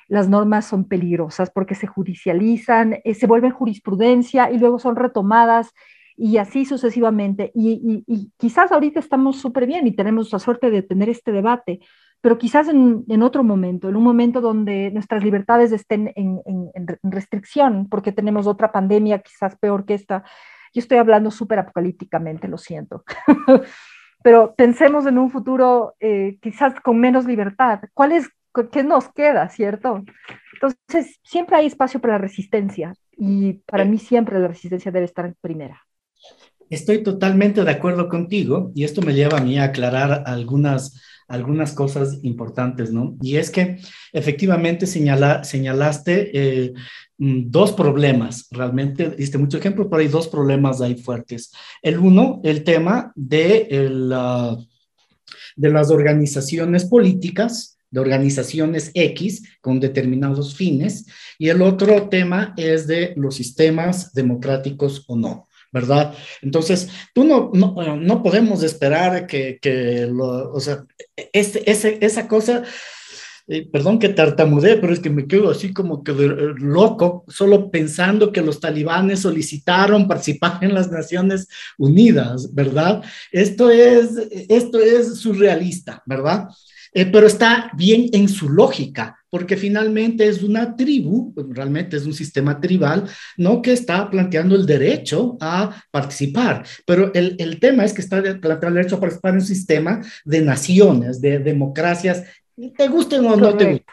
Las normas son peligrosas porque se judicializan, eh, se vuelven jurisprudencia y luego son retomadas y así sucesivamente. Y, y quizás ahorita estamos súper bien y tenemos la suerte de tener este debate, pero quizás en, otro momento, en un momento donde nuestras libertades estén en, restricción, porque tenemos otra pandemia quizás peor que esta. Yo estoy hablando súper apocalípticamente, lo siento. pero pensemos en un futuro eh, quizás con menos libertad. ¿Cuál es, qué nos queda, cierto? Entonces, siempre hay espacio para la resistencia y para mí siempre la resistencia debe estar en primera. Estoy totalmente de acuerdo contigo y esto me lleva a mí a aclarar algunas algunas cosas importantes, ¿no? Y es que efectivamente señala, señalaste eh, mm, dos problemas, realmente diste mucho ejemplo, pero hay dos problemas ahí fuertes. El uno, el tema de, el, de las organizaciones políticas, de organizaciones X con determinados fines, y el otro tema es de los sistemas democráticos o no. ¿Verdad? Entonces, tú no, no, no podemos esperar que, que lo, o sea, este, ese, esa cosa, eh, perdón que tartamudeé, pero es que me quedo así como que loco, solo pensando que los talibanes solicitaron participar en las Naciones Unidas, ¿verdad? Esto es, esto es surrealista, ¿verdad? Eh, pero está bien en su lógica, porque finalmente es una tribu, realmente es un sistema tribal, ¿no? Que está planteando el derecho a participar. Pero el, el tema es que está planteando el derecho a participar en un sistema de naciones, de democracias, te gusten o no te gusten.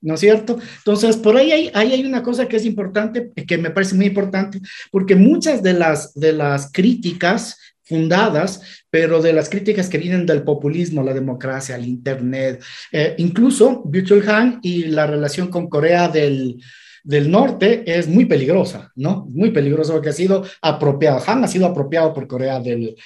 ¿no es cierto? Entonces, por ahí hay, ahí hay una cosa que es importante, que me parece muy importante, porque muchas de las, de las críticas fundadas, pero de las críticas que vienen del populismo, la democracia, el Internet, eh, incluso Virtual Han y la relación con Corea del, Norte es muy peligrosa, ¿no? Muy peligrosa porque ha sido apropiado. Han ha sido apropiado por Corea del,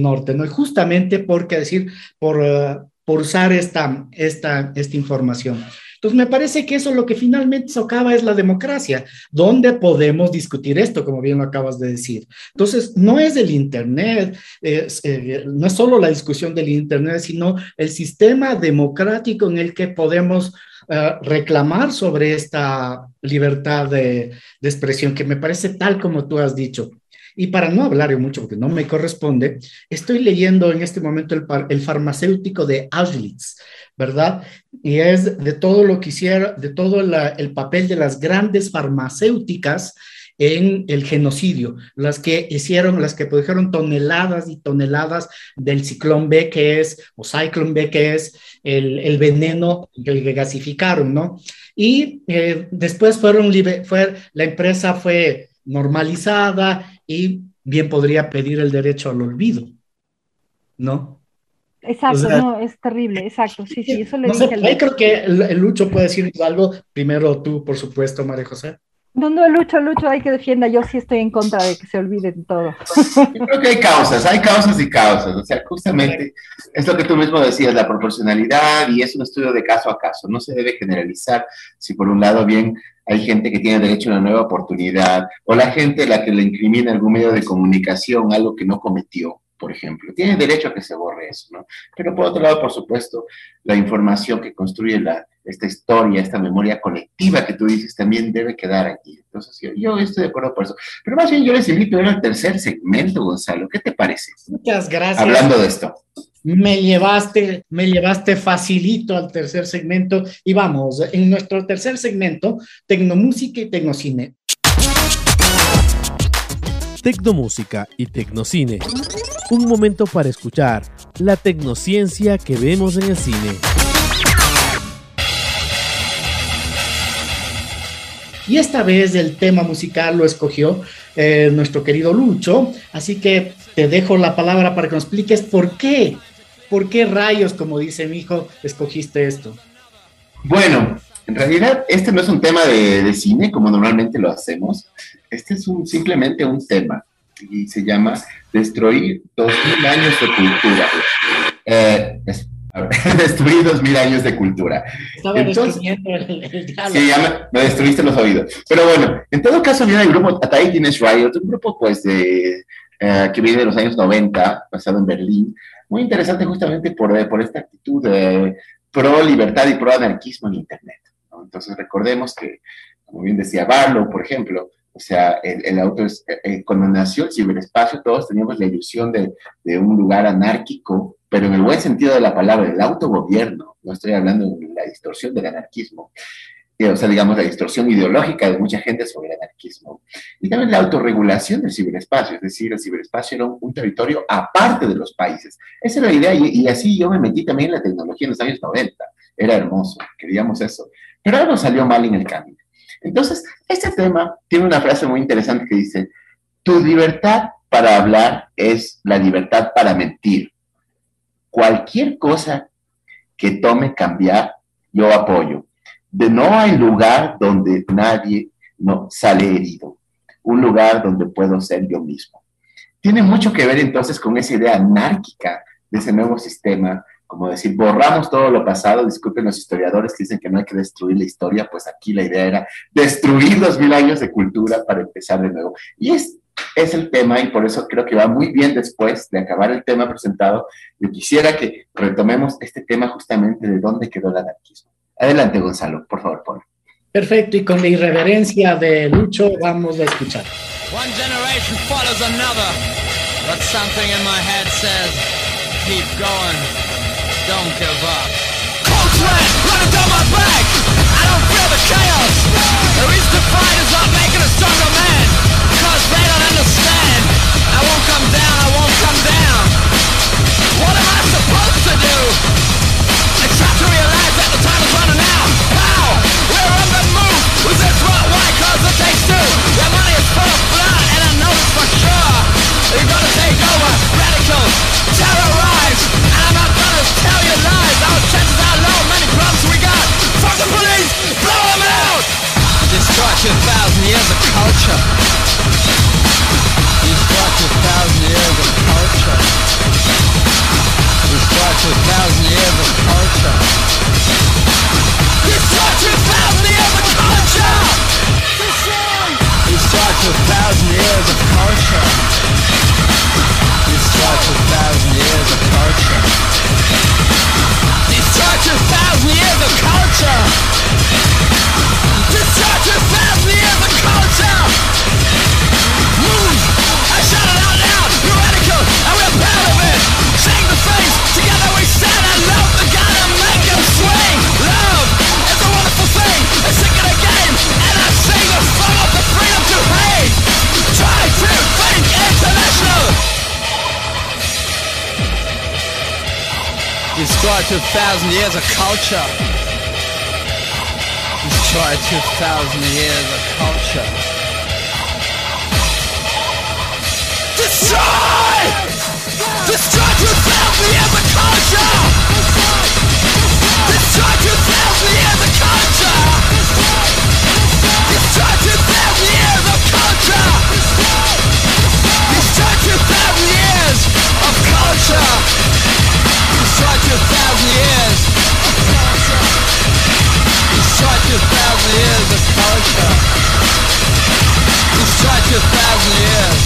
Norte, ¿no? Y justamente porque decir, por, uh, por usar esta, esta, esta información. Entonces, me parece que eso lo que finalmente socava es la democracia, donde podemos discutir esto, como bien lo acabas de decir. Entonces, no es el Internet, eh, no es solo la discusión del Internet, sino el sistema democrático en el que podemos eh, reclamar sobre esta libertad de, expresión, que me parece tal como tú has dicho. Y para no hablar mucho, porque no me corresponde, estoy leyendo en este momento el, el farmacéutico de Auschwitz, ¿verdad? Y es de todo lo que hicieron, de todo el papel de las grandes farmacéuticas en el genocidio, las que hicieron, las que produjeron toneladas y toneladas del ciclón B, que es, o ciclón B, que es el, veneno que, gasificaron, ¿no? Y eh, después fueron, fue, la empresa fue normalizada y bien podría pedir el derecho al olvido, ¿no? Exacto, no, es terrible, exacto, sí, sí, eso le dije Ahí creo que el, Lucho puede decir algo, primero tú, por supuesto, María José. No, no, Lucho, Lucho, hay que defienda, yo sí estoy en contra de que se olviden todo. Yo creo que hay causas, hay causas y causas, o sea, justamente es lo que tú mismo decías, la proporcionalidad y es un estudio de caso a caso, no se debe generalizar si por un lado bien hay gente que tiene derecho a una nueva oportunidad o la gente a la que le incrimina algún medio de comunicación algo que no cometió por ejemplo. Tiene derecho a que se borre eso, ¿no? Pero por otro lado, por supuesto, la información que construye la, esta historia, esta memoria colectiva que tú dices, también debe quedar aquí. Entonces, yo, estoy de acuerdo por eso. Pero más bien yo les invito a ver al tercer segmento, Gonzalo. ¿Qué te parece? Muchas gracias. Hablando de esto. Me llevaste, me llevaste facilito al tercer segmento y vamos, en nuestro tercer segmento, tecnomúsica y tecnocine. Tecnomúsica y Tecnocine. Un momento para escuchar la tecnociencia que vemos en el cine. Y esta vez el tema musical lo escogió eh, nuestro querido Lucho, así que te dejo la palabra para que nos expliques por qué, por qué rayos, como dice mi hijo, escogiste esto. Bueno, en realidad este no es un tema de, cine como normalmente lo hacemos, este es un, simplemente un tema y se llama Destruir 2000 años de cultura. Eh, destruir dos mil años de cultura. Estaba destruyendo el, Sí, ya me, destruiste los oídos. Pero bueno, en todo caso viene el grupo Atai Teenage Riot, un grupo pues de, eh, que viene de los años 90, basado en Berlín. Muy interesante justamente por, eh, por esta actitud pro libertad y pro anarquismo en Internet. Entonces recordemos que, como bien decía Barlow, por ejemplo, o sea, el, auto es, eh, cuando nació el ciberespacio, todos teníamos la ilusión de, un lugar anárquico pero en el buen sentido de la palabra, el autogobierno, no estoy hablando de la distorsión del anarquismo, o sea, digamos, la distorsión ideológica de mucha gente sobre el anarquismo, y también la autorregulación del ciberespacio, es decir, el ciberespacio era un, territorio aparte de los países. Esa era la idea, y, y, así yo me metí también en la tecnología en los años 90, era hermoso, queríamos eso, pero algo salió mal en el camino. Entonces, este tema tiene una frase muy interesante que dice, tu libertad para hablar es la libertad para mentir cualquier cosa que tome cambiar, yo apoyo. De no hay lugar donde nadie no sale herido, un lugar donde puedo ser yo mismo. Tiene mucho que ver entonces con esa idea anárquica de ese nuevo sistema, como decir, borramos todo lo pasado, disculpen los historiadores que dicen que no hay que destruir la historia, pues aquí la idea era destruir dos mil años de cultura para empezar de nuevo. Y es es el tema y por eso creo que va muy bien después de acabar el tema presentado. Yo quisiera que retomemos este tema justamente de dónde quedó el anarquismo. Adelante, Gonzalo, por favor, Paul. Perfecto, y con la irreverencia de Lucho vamos a escuchar. One generation follows another, but something in my head says, keep going, don't give up. Cold sweat running down my back, I don't feel the chaos. The reason to fight is not making a stronger man. Cause they don't understand I won't come down, I won't come down What am I supposed to do? Except to realize that the time is running out How? We're on the move Who's this what? Why? Cause it takes two Their money is full of blood and I know for sure You're gonna take over, radicals, terrorize a thousand of culture. Move. I shout it out loud, you're radical, and we're proud of it. The together we stand and love the God and make him swing Love is a wonderful thing, it's sick of the And I sing the of the freedom to hate Try to think international. Destroy 2,000 years of culture Destroy 2,000 years of culture Destroy! Destroy 2000 years of culture! Destroy 2000 years of culture! Destroy 2000 years of culture! Destroy 2000 years of culture! Destroy 2000 years of culture! Destroy 2000 years of culture! Destroy 2000 years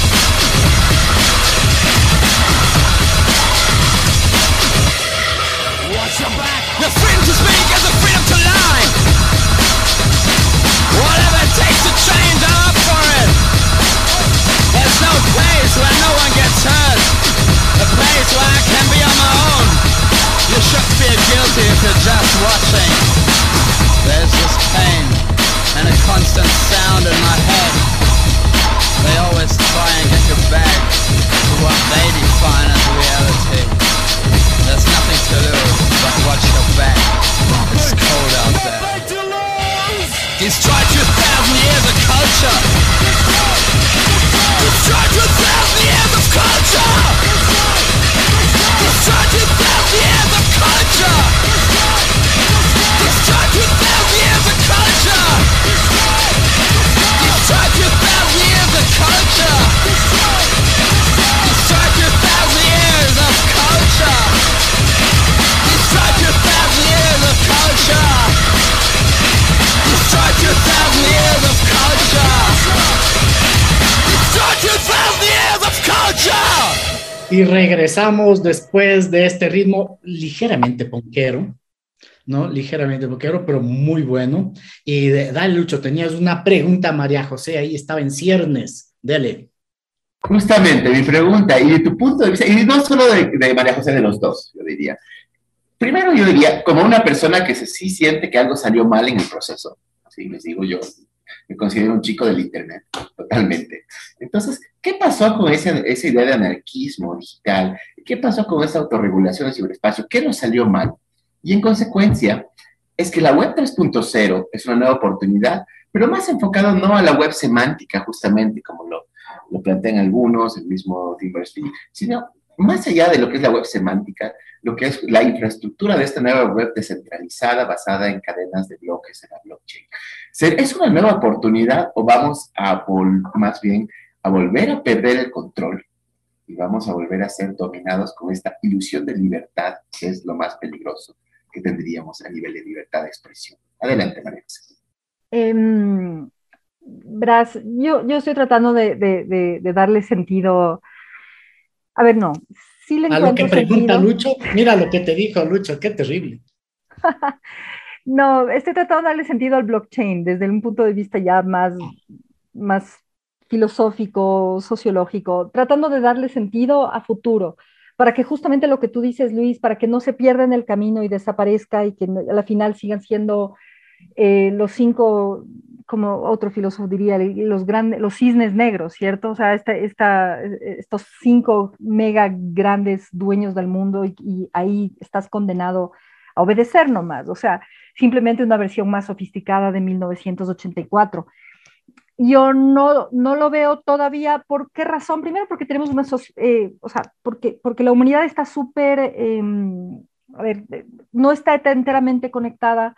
The freedom to speak is the freedom to lie. Whatever it takes to change, I'm up for it. There's no place where no one gets hurt. A place where I can be on my own. You should feel guilty if you're just watching There's this pain and a constant sound in my head they always try and get you back to what they define as reality. There's nothing to lose but watch your back. It's cold out there. Destroy 2,000 years Y regresamos después de este ritmo ligeramente ponquero, ¿no? Ligeramente ponquero, pero muy bueno. Y dale, Lucho, tenías una pregunta, María José, ahí estaba en ciernes. Dele. Justamente, mi pregunta, y de tu punto de vista, y no solo de, María José, de los dos, yo diría. Primero, yo diría, como una persona que se, sí siente que algo salió mal en el proceso, así les digo yo, me considero un chico del Internet, totalmente. Entonces, ¿qué pasó con esa, esa idea de anarquismo digital? ¿Qué pasó con esa autorregulación del ciberespacio? ¿Qué nos salió mal? Y en consecuencia, es que la web 3.0 es una nueva oportunidad, pero más enfocado no a la web semántica, justamente como lo, lo plantean algunos, el mismo Berners-Lee, sino más allá de lo que es la web semántica, lo que es la infraestructura de esta nueva web descentralizada basada en cadenas de bloques en la blockchain. ¿Es una nueva oportunidad o vamos a, más bien, a volver a perder el control y vamos a volver a ser dominados con esta ilusión de libertad, que es lo más peligroso que tendríamos a nivel de libertad de expresión? Adelante, María em, Bras, yo, yo estoy tratando de, darle sentido. A ver, no. Sí le a lo que pregunta Lucho, mira lo que te dijo Lucho, qué terrible. no, estoy tratando de darle sentido al blockchain desde un punto de vista ya más, más filosófico, sociológico, tratando de darle sentido a futuro, para que justamente lo que tú dices, Luis, para que no se pierda en el camino y desaparezca y que a la final sigan siendo eh, los cinco como otro filósofo diría, los, grandes, los cisnes negros, ¿cierto? O sea, esta, esta, estos cinco mega grandes dueños del mundo y, ahí estás condenado a obedecer nomás, o sea, simplemente una versión más sofisticada de 1984. Yo no, no lo veo todavía, ¿por qué razón? Primero porque tenemos una, eh, o sea, porque, porque la humanidad está súper, em, a ver, no está enteramente conectada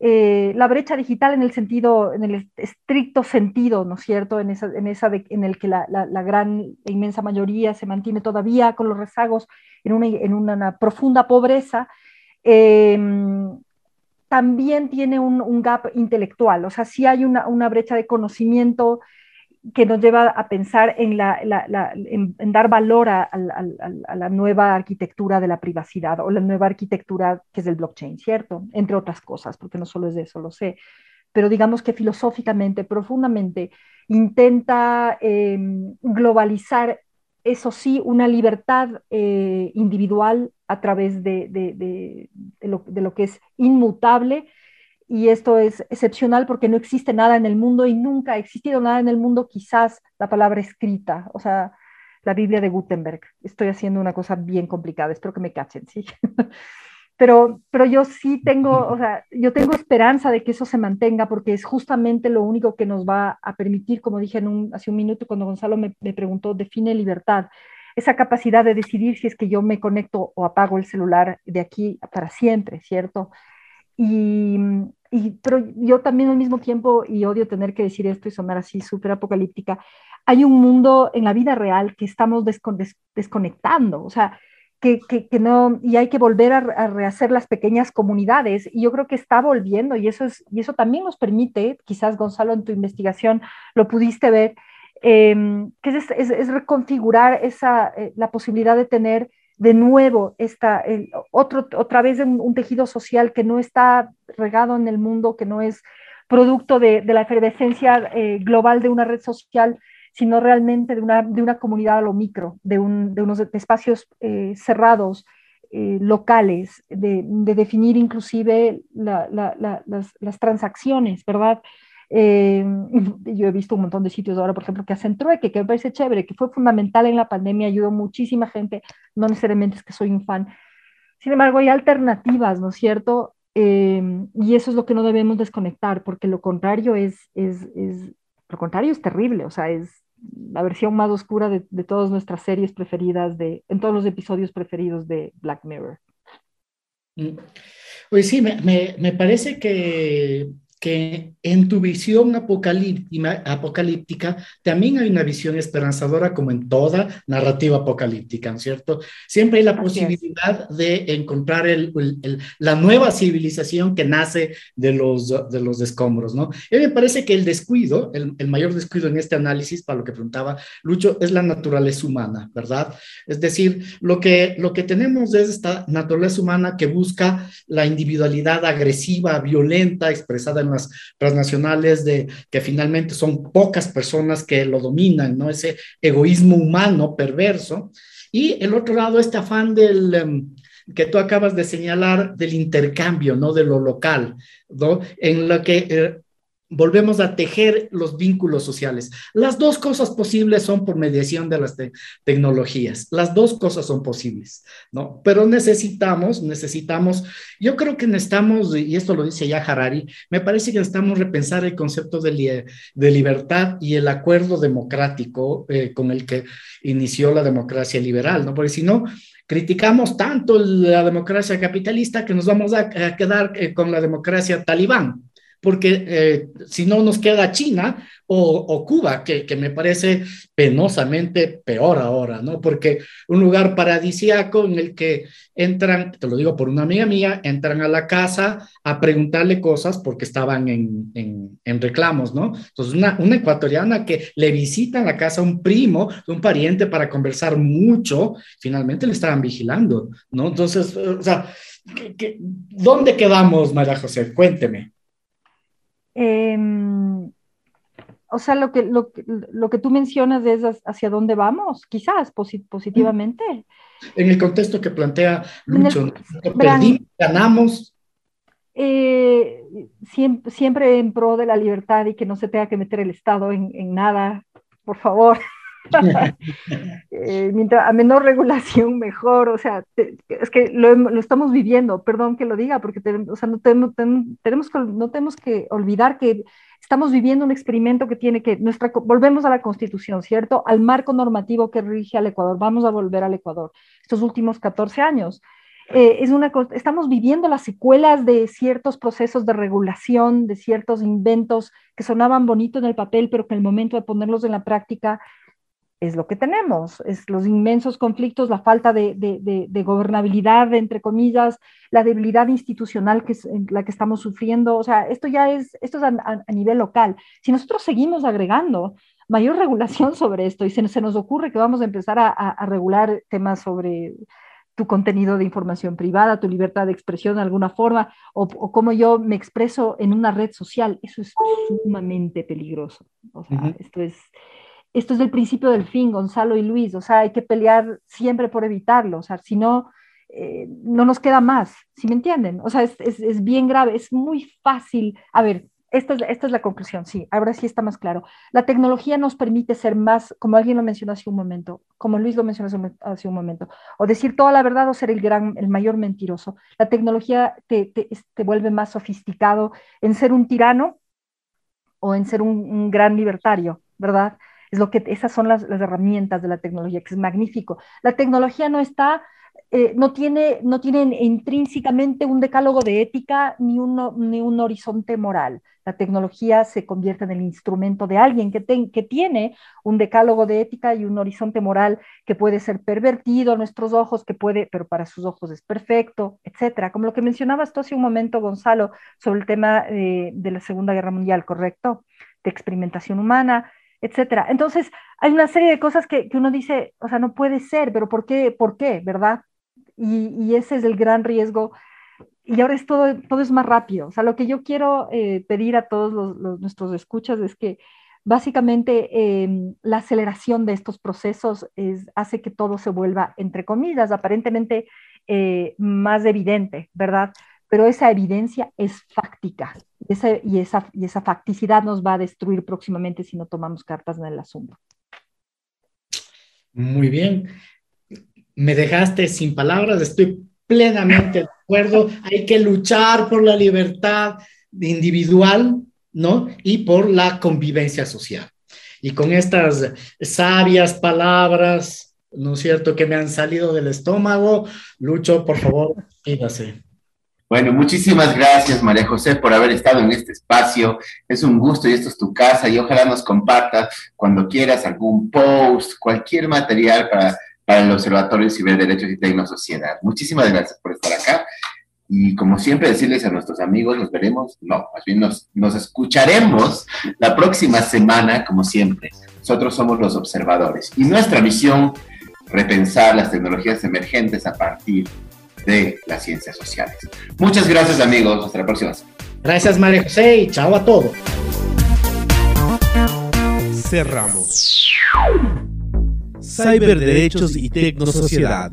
eh, la brecha digital en el sentido, en el estricto sentido, ¿no es cierto? En, esa, en, esa en el que la, la, gran e inmensa mayoría se mantiene todavía con los rezagos en una, en una profunda pobreza, em, también tiene un, gap intelectual, o sea, sí hay una, una brecha de conocimiento que nos lleva a pensar en, la, dar valor a, la nueva arquitectura de la privacidad o la nueva arquitectura que es el blockchain, ¿cierto? Entre otras cosas, porque no solo es de eso, lo sé. Pero digamos que filosóficamente, profundamente, intenta em, globalizar, eso sí, una libertad eh, individual a través de lo que es inmutable y esto es excepcional porque no existe nada en el mundo y nunca ha existido nada en el mundo, quizás la palabra escrita, o sea, la Biblia de Gutenberg. Estoy haciendo una cosa bien complicada, espero que me cachen, ¿sí? pero, pero yo sí tengo, o sea, yo tengo esperanza de que eso se mantenga porque es justamente lo único que nos va a permitir, como dije hace un minuto cuando Gonzalo me preguntó, define libertad esa capacidad de decidir si es que yo me conecto o apago el celular de aquí para siempre, ¿cierto? Y, y, pero yo también al mismo tiempo, y odio tener que decir esto y sonar así súper apocalíptica, hay un mundo en la vida real que estamos desconectando, o sea, que, que, no, y hay que volver a, rehacer las pequeñas comunidades, y yo creo que está volviendo, y eso, es, y eso también nos permite, quizás Gonzalo en tu investigación lo pudiste ver, em, que es, es, es, reconfigurar esa, eh, la posibilidad de tener de nuevo esta, otro, otra vez un, un, tejido social que no está regado en el mundo, que no es producto de, de la efervescencia eh, global de una red social, sino realmente de una, de una comunidad a lo micro, de, un, de unos espacios eh, cerrados, eh, locales, de, de, definir inclusive la, la, las, las, transacciones, ¿verdad? Eh, yo he visto un montón de sitios ahora, por ejemplo, que hacen trueque, que me parece chévere, que fue fundamental en la pandemia, ayudó muchísima gente, no necesariamente es que soy un fan. Sin embargo, hay alternativas, ¿no es cierto? Eh, y eso es lo que no debemos desconectar, porque lo contrario es, es, es, lo contrario es terrible, o sea, es la versión más oscura de, de todas nuestras series preferidas, de, en todos los episodios preferidos de Black Mirror. Pues sí, me, me, me parece que que en tu visión apocalíptica, también hay una visión esperanzadora como en toda narrativa apocalíptica, ¿cierto? Siempre hay la posibilidad de encontrar el, la nueva civilización que nace de los, de los escombros, ¿no? Y me parece que el descuido, el, el mayor descuido en este análisis, para lo que preguntaba Lucho, es la naturaleza humana, ¿verdad? Es decir, lo que, lo que tenemos es esta naturaleza humana que busca la individualidad agresiva, violenta, expresada en las transnacionales de que finalmente son pocas personas que lo dominan, ¿no? Ese egoísmo humano perverso. Y el otro lado, este afán del... Em, que tú acabas de señalar del intercambio, ¿no? De lo local, ¿no? En lo que eh, volvemos a tejer los vínculos sociales. Las dos cosas posibles son por mediación de las tecnologías. Las dos cosas son posibles, ¿no? Pero necesitamos, necesitamos, yo creo que necesitamos, y esto lo dice ya Harari, me parece que necesitamos repensar el concepto de, libertad y el acuerdo democrático eh, con el que inició la democracia liberal, ¿no? Porque si no, criticamos tanto la democracia capitalista que nos vamos a, quedar eh, con la democracia talibán, porque eh, si no nos queda China o, Cuba, que, me parece penosamente peor ahora, ¿no? Porque un lugar paradisíaco en el que entran, te lo digo por una amiga mía, entran a la casa a preguntarle cosas porque estaban en, en, reclamos, ¿no? Entonces, una, una, ecuatoriana que le visita en la casa a un primo, un pariente para conversar mucho, finalmente le estaban vigilando, ¿no? Entonces, o sea, ¿dónde quedamos, María José? Cuénteme. Em, o sea, lo que, lo, lo, que tú mencionas es hacia dónde vamos, quizás positivamente. En el contexto que plantea Lucho, perdimos, ganamos. Eh, siempre, siempre, en pro de la libertad y que no se tenga que meter el Estado en, en nada, por favor. Eh, mientras a menor regulación, mejor. O sea, es que lo, lo, estamos viviendo, perdón que lo diga, porque o sea, no, tenemos, tenemos que, no tenemos que olvidar que estamos viviendo un experimento que tiene que, nuestra, volvemos a la Constitución, ¿cierto? Al marco normativo que rige al Ecuador. Vamos a volver al Ecuador estos últimos 14 años. Eh, es una, estamos viviendo las secuelas de ciertos procesos de regulación, de ciertos inventos que sonaban bonito en el papel, pero que en el momento de ponerlos en la práctica es lo que tenemos, es los inmensos conflictos, la falta de, gobernabilidad, entre comillas, la debilidad institucional que es la que estamos sufriendo. O sea, esto ya es, esto es a, nivel local. Si nosotros seguimos agregando mayor regulación sobre esto y se, se nos ocurre que vamos a empezar a, regular temas sobre tu contenido de información privada, tu libertad de expresión de alguna forma, o, o cómo yo me expreso en una red social, eso es sumamente peligroso. O sea, esto es esto es el principio del fin, Gonzalo y Luis, o sea, hay que pelear siempre por evitarlo, o sea, si no, eh, no nos queda más, ¿sí me entienden? O sea, es, es, es, bien grave, es muy fácil, a ver, esta es, esta es la conclusión, sí, ahora sí está más claro. La tecnología nos permite ser más, como alguien lo mencionó hace un momento, como Luis lo mencionó hace un momento, o decir toda la verdad o ser el, gran, el mayor mentiroso. La tecnología te, te, te vuelve más sofisticado en ser un tirano o en ser un, un gran libertario, ¿verdad? Es lo que, esas son las, herramientas de la tecnología, que es magnífico. La tecnología no está, eh, no, tiene, no tiene intrínsecamente un decálogo de ética ni, ni un horizonte moral. La tecnología se convierte en el instrumento de alguien que, que tiene un decálogo de ética y un horizonte moral que puede ser pervertido a nuestros ojos, que puede, pero para sus ojos es perfecto, etcétera. Como lo que mencionabas tú hace un momento, Gonzalo, sobre el tema eh, de la Segunda Guerra Mundial, ¿correcto? De experimentación humana, etcétera. Entonces, hay una serie de cosas que, que, uno dice, o sea, no puede ser, pero ¿por qué? ¿Por qué? ¿Verdad? Y, y ese es el gran riesgo. Y ahora es todo, todo es más rápido. O sea, lo que yo quiero eh, pedir a todos los, nuestros escuchas es que básicamente eh, la aceleración de estos procesos es, hace que todo se vuelva, entre comillas, aparentemente eh, más evidente, ¿verdad? Pero esa evidencia es fáctica y, esa, y esa facticidad nos va a destruir próximamente si no tomamos cartas en el asunto. Muy bien. Me dejaste sin palabras, estoy plenamente de acuerdo. Hay que luchar por la libertad individual, ¿no? Y por la convivencia social. Y con estas sabias palabras, ¿no es cierto?, que me han salido del estómago, Lucho, por favor, quédase. Bueno, muchísimas gracias María José por haber estado en este espacio. Es un gusto y esto es tu casa y ojalá nos compartas cuando quieras algún post, cualquier material para, para el Observatorio de Ciberderechos y Tecnosociedad. Muchísimas gracias por estar acá. Y como siempre decirles a nuestros amigos, nos veremos, no, más bien nos, nos escucharemos la próxima semana, como siempre. Nosotros somos los observadores y nuestra misión, repensar las tecnologías emergentes a partir de las ciencias sociales. Muchas gracias amigos, hasta la próxima. Gracias María José y chao a todos. Cerramos. Cyberderechos y Tecnosociedad.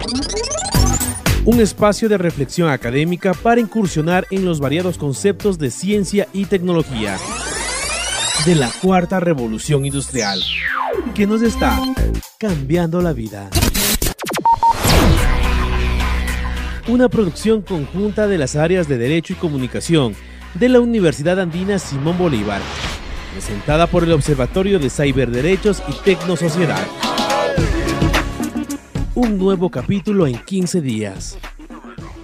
Un espacio de reflexión académica para incursionar en los variados conceptos de ciencia y tecnología de la cuarta revolución industrial que nos está cambiando la vida una producción conjunta de las áreas de Derecho y Comunicación de la Universidad Andina Simón Bolívar, presentada por el Observatorio de Cyberderechos y Tecnosociedad. Un nuevo capítulo en 15 días.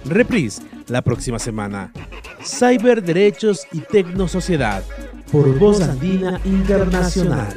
Reprise la próxima semana. Cyberderechos y Tecnosociedad por Voz Andina Internacional.